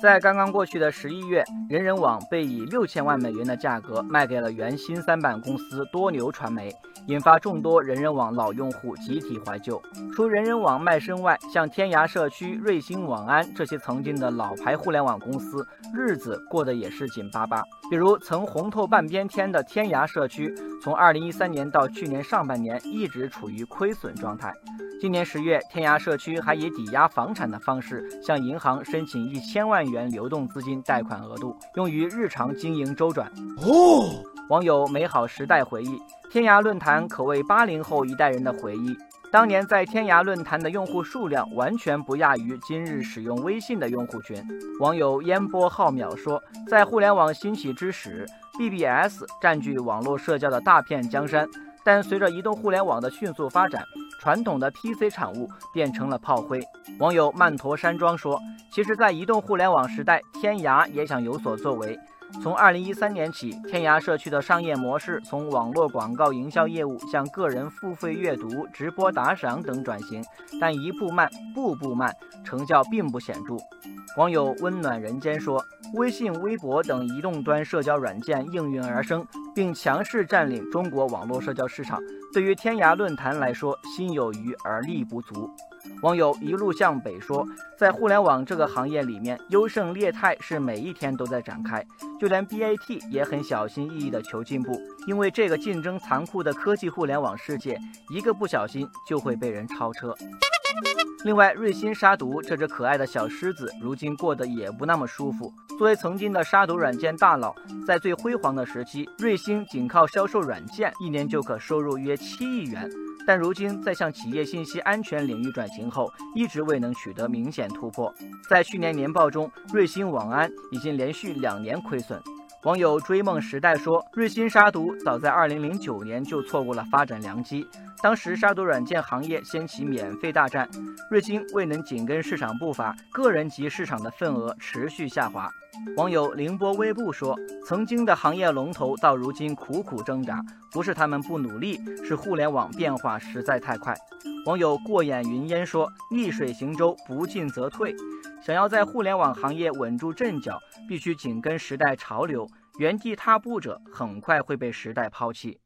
在刚刚过去的十一月，人人网被以六千万美元的价格卖给了原新三板公司多牛传媒，引发众多人人网老用户集体怀旧。除人人网卖身外，像天涯社区、瑞星网安这些曾经的老牌互联网公司，日子过得也是紧巴巴。比如曾红透半边天的天涯社区，从二零一三年到去年上半年一直处于亏损状态。今年十月，天涯社区还以抵押房产的方式向银行申请一千万元流动资金贷款额度，用于日常经营周转。哦，网友美好时代回忆，天涯论坛可谓八零后一代人的回忆。当年在天涯论坛的用户数量完全不亚于今日使用微信的用户群。网友烟波浩渺说，在互联网兴起之时，BBS 占据网络社交的大片江山，但随着移动互联网的迅速发展。传统的 PC 产物变成了炮灰。网友曼陀山庄说：“其实，在移动互联网时代，天涯也想有所作为。从2013年起，天涯社区的商业模式从网络广告营销业务向个人付费阅读、直播打赏等转型，但一步慢，步步慢，成效并不显著。”网友温暖人间说：“微信、微博等移动端社交软件应运而生。”并强势占领中国网络社交市场，对于天涯论坛来说，心有余而力不足。网友一路向北说，在互联网这个行业里面，优胜劣汰是每一天都在展开，就连 BAT 也很小心翼翼地求进步，因为这个竞争残酷的科技互联网世界，一个不小心就会被人超车。另外，瑞星杀毒这只可爱的小狮子，如今过得也不那么舒服。作为曾经的杀毒软件大佬，在最辉煌的时期，瑞星仅靠销售软件，一年就可收入约七亿元。但如今在向企业信息安全领域转型后，一直未能取得明显突破。在去年年报中，瑞星网安已经连续两年亏损。网友追梦时代说：“瑞星杀毒早在2009年就错过了发展良机，当时杀毒软件行业掀起免费大战，瑞星未能紧跟市场步伐，个人级市场的份额持续下滑。”网友凌波微步说：“曾经的行业龙头到如今苦苦挣扎，不是他们不努力，是互联网变化实在太快。”网友过眼云烟说：“逆水行舟，不进则退。”想要在互联网行业稳住阵脚，必须紧跟时代潮流，原地踏步者很快会被时代抛弃。